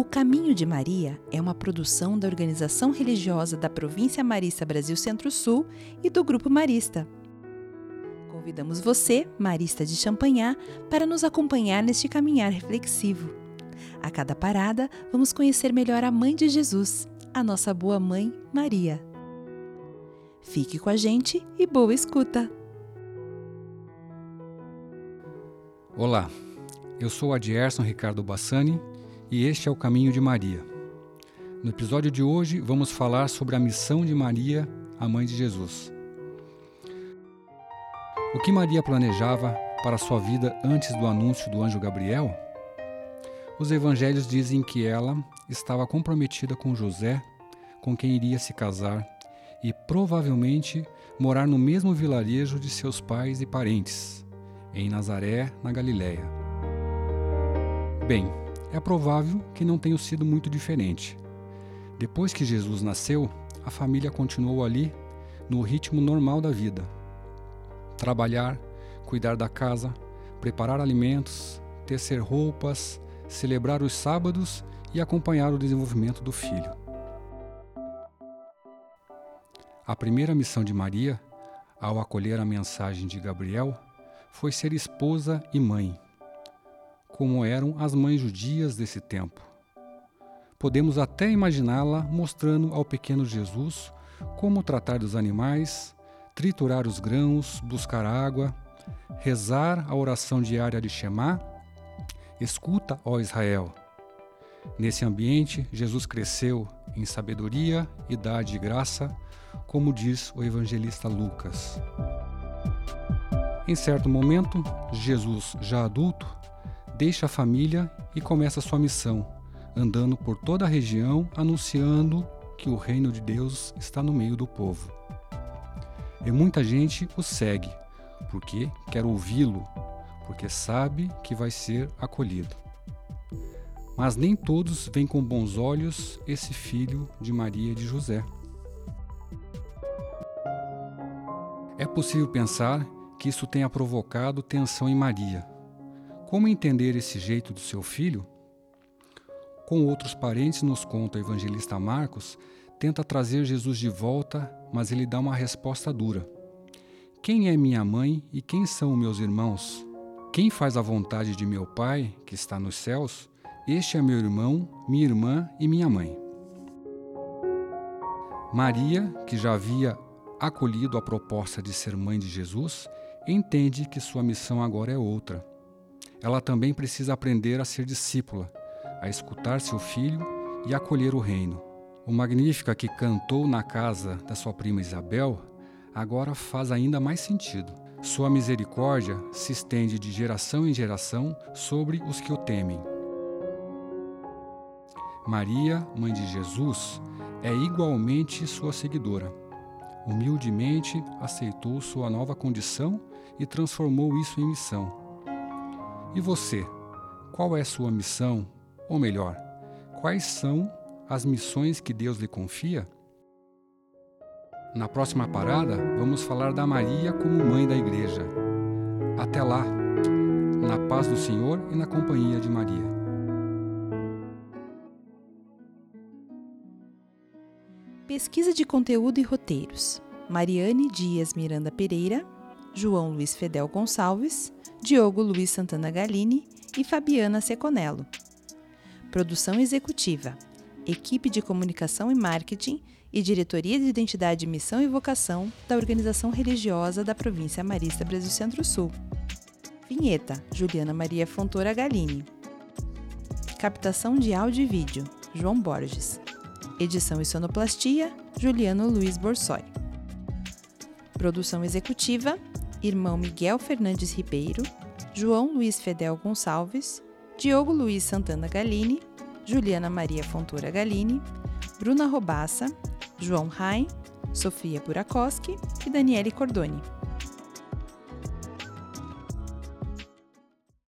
O Caminho de Maria é uma produção da organização religiosa da Província Marista Brasil Centro-Sul e do Grupo Marista. Convidamos você, Marista de Champanhar, para nos acompanhar neste caminhar reflexivo. A cada parada, vamos conhecer melhor a Mãe de Jesus, a nossa boa mãe, Maria. Fique com a gente e boa escuta! Olá, eu sou Adierson Ricardo Bassani e este é o Caminho de Maria. No episódio de hoje vamos falar sobre a missão de Maria, a mãe de Jesus. O que Maria planejava para sua vida antes do anúncio do anjo Gabriel? Os evangelhos dizem que ela estava comprometida com José, com quem iria se casar e provavelmente morar no mesmo vilarejo de seus pais e parentes, em Nazaré, na Galiléia. Bem, é provável que não tenha sido muito diferente. Depois que Jesus nasceu, a família continuou ali, no ritmo normal da vida. Trabalhar, cuidar da casa, preparar alimentos, tecer roupas, celebrar os sábados e acompanhar o desenvolvimento do filho. A primeira missão de Maria, ao acolher a mensagem de Gabriel, foi ser esposa e mãe como eram as mães judias desse tempo. Podemos até imaginá-la mostrando ao pequeno Jesus como tratar dos animais, triturar os grãos, buscar água, rezar a oração diária de Shema, escuta, ó Israel. Nesse ambiente, Jesus cresceu em sabedoria, idade e graça, como diz o evangelista Lucas. Em certo momento, Jesus, já adulto, deixa a família e começa sua missão, andando por toda a região anunciando que o reino de Deus está no meio do povo. E muita gente o segue, porque quer ouvi-lo, porque sabe que vai ser acolhido. Mas nem todos veem com bons olhos esse filho de Maria e de José. É possível pensar que isso tenha provocado tensão em Maria, como entender esse jeito do seu filho? Com outros parentes, nos conta o evangelista Marcos, tenta trazer Jesus de volta, mas ele dá uma resposta dura. Quem é minha mãe e quem são meus irmãos? Quem faz a vontade de meu Pai, que está nos céus, este é meu irmão, minha irmã e minha mãe. Maria, que já havia acolhido a proposta de ser mãe de Jesus, entende que sua missão agora é outra ela também precisa aprender a ser discípula, a escutar seu filho e acolher o reino. O Magnífica que cantou na casa da sua prima Isabel agora faz ainda mais sentido. Sua misericórdia se estende de geração em geração sobre os que o temem. Maria, mãe de Jesus, é igualmente sua seguidora. Humildemente aceitou sua nova condição e transformou isso em missão. E você? Qual é sua missão? Ou melhor, quais são as missões que Deus lhe confia? Na próxima parada, vamos falar da Maria como mãe da Igreja. Até lá, na paz do Senhor e na companhia de Maria. Pesquisa de conteúdo e roteiros: Mariane Dias Miranda Pereira, João Luiz Fedel Gonçalves Diogo Luiz Santana Galini e Fabiana Seconello. Produção executiva: Equipe de Comunicação e Marketing e Diretoria de Identidade, Missão e Vocação da Organização Religiosa da Província Marista Brasil Centro-Sul. Vinheta: Juliana Maria Fontoura Galini. Captação de áudio e vídeo: João Borges. Edição e sonoplastia: Juliano Luiz Borsoi. Produção executiva: irmão Miguel Fernandes Ribeiro, João Luiz Fedel Gonçalves, Diogo Luiz Santana Galini, Juliana Maria Fontoura Galini, Bruna Robassa, João Rain, Sofia Burakoski e Daniele Cordoni.